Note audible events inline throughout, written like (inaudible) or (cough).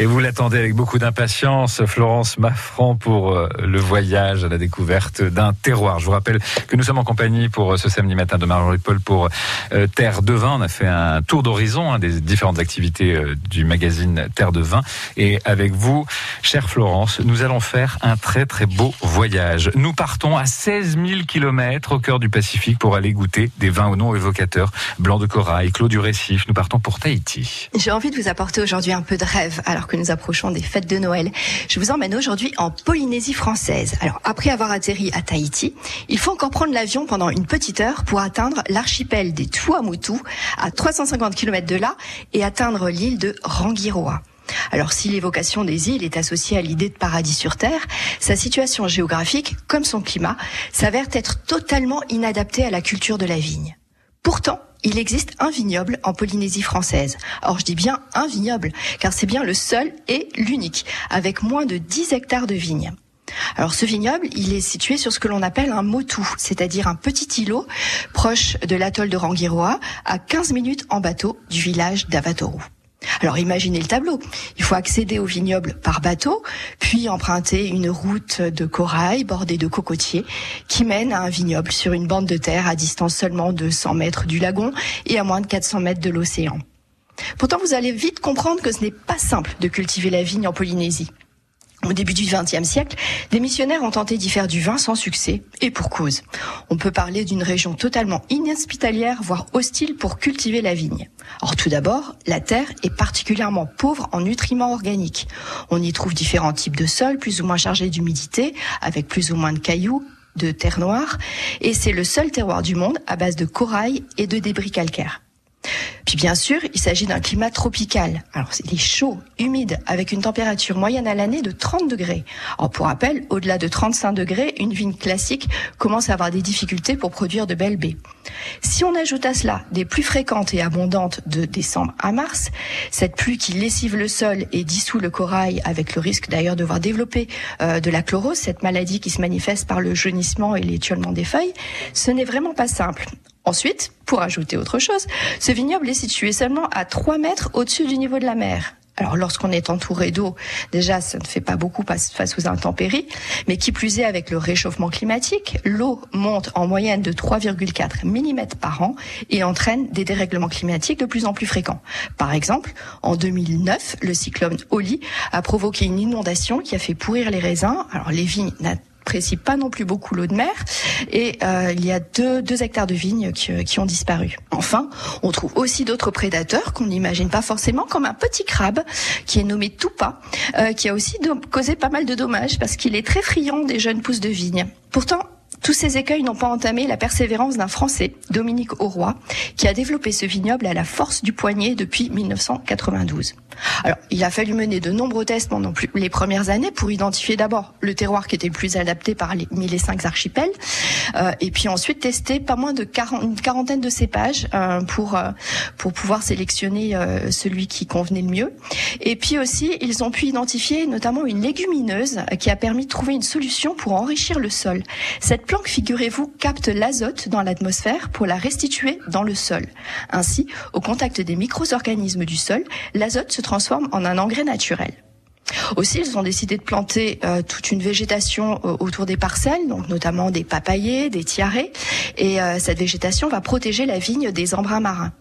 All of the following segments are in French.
Et vous l'attendez avec beaucoup d'impatience, Florence Maffran, pour euh, le voyage à la découverte d'un terroir. Je vous rappelle que nous sommes en compagnie pour euh, ce samedi matin de Marie-Paul pour euh, Terre de Vin. On a fait un tour d'horizon hein, des différentes activités du magazine Terre de Vin. Et avec vous, chère Florence, nous allons faire un très très beau voyage. Nous partons à 16 000 kilomètres au cœur du Pacifique pour aller goûter des vins au nom évocateurs, blanc de corail, clos du récif. Nous partons pour Tahiti. J'ai envie de vous apporter aujourd'hui un peu de rêve alors que nous approchons des fêtes de Noël. Je vous emmène aujourd'hui en Polynésie française. Alors, après avoir atterri à Tahiti, il faut encore prendre l'avion pendant une petite heure pour atteindre l'archipel des Tuamotu à 350 km de là et atteindre l'île de Rangiroa. Alors si l'évocation des îles est associée à l'idée de paradis sur Terre, sa situation géographique, comme son climat, s'avère être totalement inadaptée à la culture de la vigne. Pourtant, il existe un vignoble en Polynésie française. Or, je dis bien un vignoble, car c'est bien le seul et l'unique, avec moins de 10 hectares de vignes. Alors ce vignoble, il est situé sur ce que l'on appelle un motu, c'est-à-dire un petit îlot proche de l'atoll de Rangiroa, à 15 minutes en bateau du village d'Avatoru. Alors imaginez le tableau. Il faut accéder au vignoble par bateau, puis emprunter une route de corail bordée de cocotiers qui mène à un vignoble sur une bande de terre à distance seulement de 100 mètres du lagon et à moins de 400 mètres de l'océan. Pourtant, vous allez vite comprendre que ce n'est pas simple de cultiver la vigne en Polynésie. Au début du XXe siècle, des missionnaires ont tenté d'y faire du vin sans succès, et pour cause. On peut parler d'une région totalement inhospitalière, voire hostile pour cultiver la vigne. Or, tout d'abord, la terre est particulièrement pauvre en nutriments organiques. On y trouve différents types de sols, plus ou moins chargés d'humidité, avec plus ou moins de cailloux, de terre noire, et c'est le seul terroir du monde à base de corail et de débris calcaires. Puis bien sûr, il s'agit d'un climat tropical. Alors il est chaud, humide, avec une température moyenne à l'année de 30 degrés. Alors pour rappel, au-delà de 35 degrés, une vigne classique commence à avoir des difficultés pour produire de belles baies. Si on ajoute à cela des pluies fréquentes et abondantes de décembre à mars, cette pluie qui lessive le sol et dissout le corail, avec le risque d'ailleurs de voir développer euh, de la chlorose, cette maladie qui se manifeste par le jaunissement et l'étiolement des feuilles, ce n'est vraiment pas simple. Ensuite, pour ajouter autre chose, ce vignoble est situé seulement à 3 mètres au-dessus du niveau de la mer. Alors lorsqu'on est entouré d'eau, déjà ça ne fait pas beaucoup face aux intempéries, mais qui plus est avec le réchauffement climatique, l'eau monte en moyenne de 3,4 mm par an et entraîne des dérèglements climatiques de plus en plus fréquents. Par exemple, en 2009, le cyclone Oli a provoqué une inondation qui a fait pourrir les raisins. Alors les vignes n'apprécie pas non plus beaucoup l'eau de mer et euh, il y a deux, deux hectares de vignes qui, euh, qui, ont disparu. Enfin, on trouve aussi d'autres prédateurs qu'on n'imagine pas forcément, comme un petit crabe qui est nommé Tupa, euh, qui a aussi causé pas mal de dommages parce qu'il est très friand des jeunes pousses de vigne. Pourtant, tous ces écueils n'ont pas entamé la persévérance d'un Français, Dominique Auroy, qui a développé ce vignoble à la force du poignet depuis 1992. Alors, il a fallu mener de nombreux tests pendant les premières années pour identifier d'abord le terroir qui était le plus adapté parmi les cinq archipels, euh, et puis ensuite tester pas moins de une quarantaine de cépages euh, pour euh, pour pouvoir sélectionner euh, celui qui convenait le mieux. Et puis aussi, ils ont pu identifier notamment une légumineuse qui a permis de trouver une solution pour enrichir le sol. Plante, figurez-vous, capte l'azote dans l'atmosphère pour la restituer dans le sol. Ainsi, au contact des micro-organismes du sol, l'azote se transforme en un engrais naturel. Aussi, ils ont décidé de planter euh, toute une végétation euh, autour des parcelles, donc notamment des papayers, des tiarets, et euh, cette végétation va protéger la vigne des embruns marins.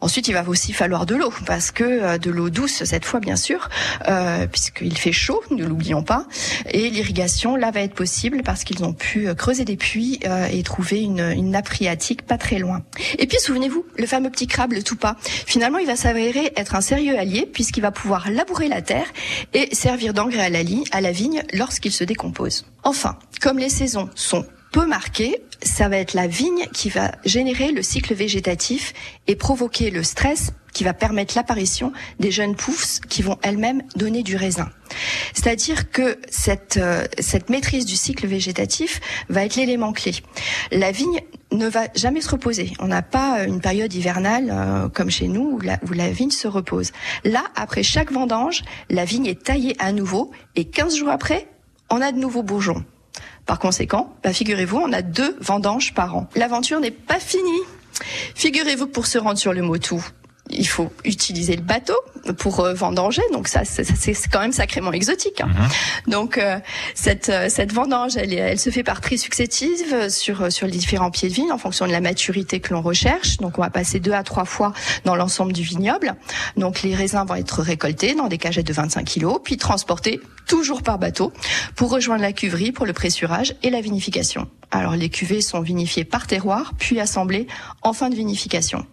Ensuite, il va aussi falloir de l'eau, parce que euh, de l'eau douce cette fois, bien sûr, euh, puisqu'il fait chaud, ne l'oublions pas. Et l'irrigation, là, va être possible parce qu'ils ont pu euh, creuser des puits euh, et trouver une, une, nappe phréatique pas très loin. Et puis, souvenez-vous, le fameux petit crabe, le toupa, finalement, il va s'avérer être un sérieux allié, puisqu'il va pouvoir labourer la terre et servir d'engrais à la, à la vigne lorsqu'il se décompose. Enfin, comme les saisons sont peu marquées, ça va être la vigne qui va générer le cycle végétatif et provoquer le stress qui va permettre l'apparition des jeunes pousses qui vont elles-mêmes donner du raisin. C'est-à-dire que cette, euh, cette maîtrise du cycle végétatif va être l'élément clé. La vigne ne va jamais se reposer. On n'a pas une période hivernale euh, comme chez nous où la, où la vigne se repose. Là, après chaque vendange, la vigne est taillée à nouveau et 15 jours après, on a de nouveaux bourgeons. Par conséquent, bah, figurez-vous, on a deux vendanges par an. L'aventure n'est pas finie. Figurez-vous pour se rendre sur le Motu, il faut utiliser le bateau pour euh, vendanger. Donc ça, c'est quand même sacrément exotique. Hein. Mhm. Donc euh, cette euh, cette vendange, elle, elle se fait par tri successive sur sur les différents pieds de vigne en fonction de la maturité que l'on recherche. Donc on va passer deux à trois fois dans l'ensemble du vignoble. Donc les raisins vont être récoltés dans des cagettes de 25 kilos, puis transportés toujours par bateau pour rejoindre la cuverie pour le pressurage et la vinification. Alors les cuvées sont vinifiées par terroir, puis assemblées en fin de vinification.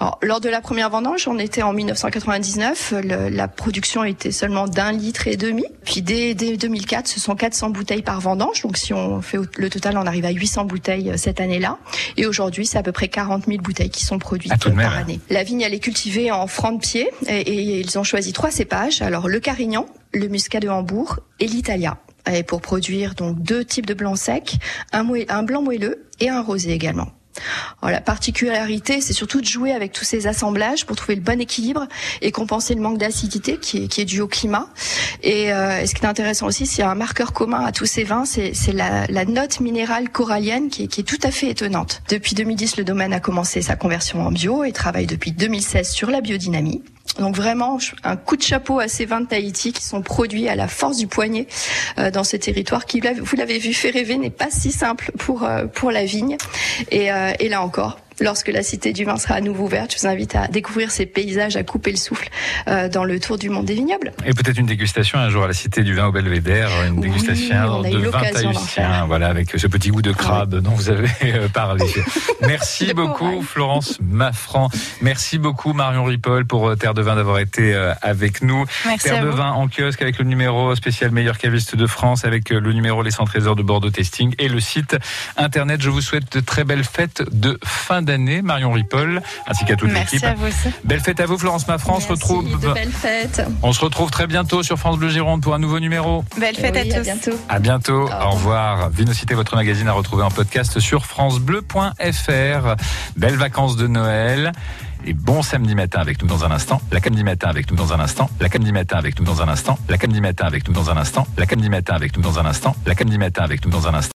Alors, lors de la première vendange, on était en 1999, la production était seulement d'un litre et demi. Puis dès, 2004, ce sont 400 bouteilles par vendange. Donc si on fait le total, on arrive à 800 bouteilles euh, cette année-là. Et aujourd'hui, c'est à peu près 40 000 bouteilles qui sont produites par année. La vigne, elle est cultivée en franc de pied et, et ils ont choisi trois cépages. Alors le Carignan, le Muscat de Hambourg et l'Italia et pour produire donc deux types de blancs secs, un, blanc moelleux et un rosé également. Alors, la particularité, c'est surtout de jouer avec tous ces assemblages pour trouver le bon équilibre et compenser le manque d'acidité qui est, qui est dû au climat. Et, euh, ce qui est intéressant aussi, c'est un marqueur commun à tous ces vins, c'est la, la, note minérale corallienne qui est, qui est tout à fait étonnante. Depuis 2010, le domaine a commencé sa conversion en bio et travaille depuis 2016 sur la biodynamie. Donc vraiment un coup de chapeau à ces vins de Tahiti qui sont produits à la force du poignet euh, dans ce territoire qui, vous l'avez vu, fait rêver, n'est pas si simple pour euh, pour la vigne. Et, euh, et là encore, lorsque la Cité du Vin sera à nouveau ouverte. Je vous invite à découvrir ces paysages, à couper le souffle euh, dans le tour du monde des vignobles. Et peut-être une dégustation un jour à la Cité du Vin au Belvédère, une dégustation de vin tahitien, voilà, avec ce petit goût de crabe dont vous avez euh, parlé. (laughs) Merci beaucoup Florence Maffran. Merci beaucoup Marion Ripoll pour euh, Terre de Vin d'avoir été avec nous. Merci Terre de Vin en kiosque avec le numéro spécial meilleur caviste de France, avec le numéro Les 100 trésors de Bordeaux Testing et le site internet. Je vous souhaite de très belles fêtes de fin d'année, Marion Ripoll, ainsi qu'à toute l'équipe. Merci à vous aussi. Belle fête à vous, Florence Maffran. On se retrouve. De belles fêtes. On se retrouve très bientôt sur France Bleu Gironde pour un nouveau numéro. Belle fête à tous. À bientôt. À bientôt. Au revoir. Vinocité, votre magazine à retrouver en podcast sur FranceBleu.fr. Belles vacances de Noël. Et bon samedi matin avec nous dans un instant. La samedi matin avec nous dans un instant. La samedi matin avec nous dans un instant. La samedi matin avec nous dans un instant. La samedi matin avec nous dans un instant. La samedi matin avec nous dans un instant.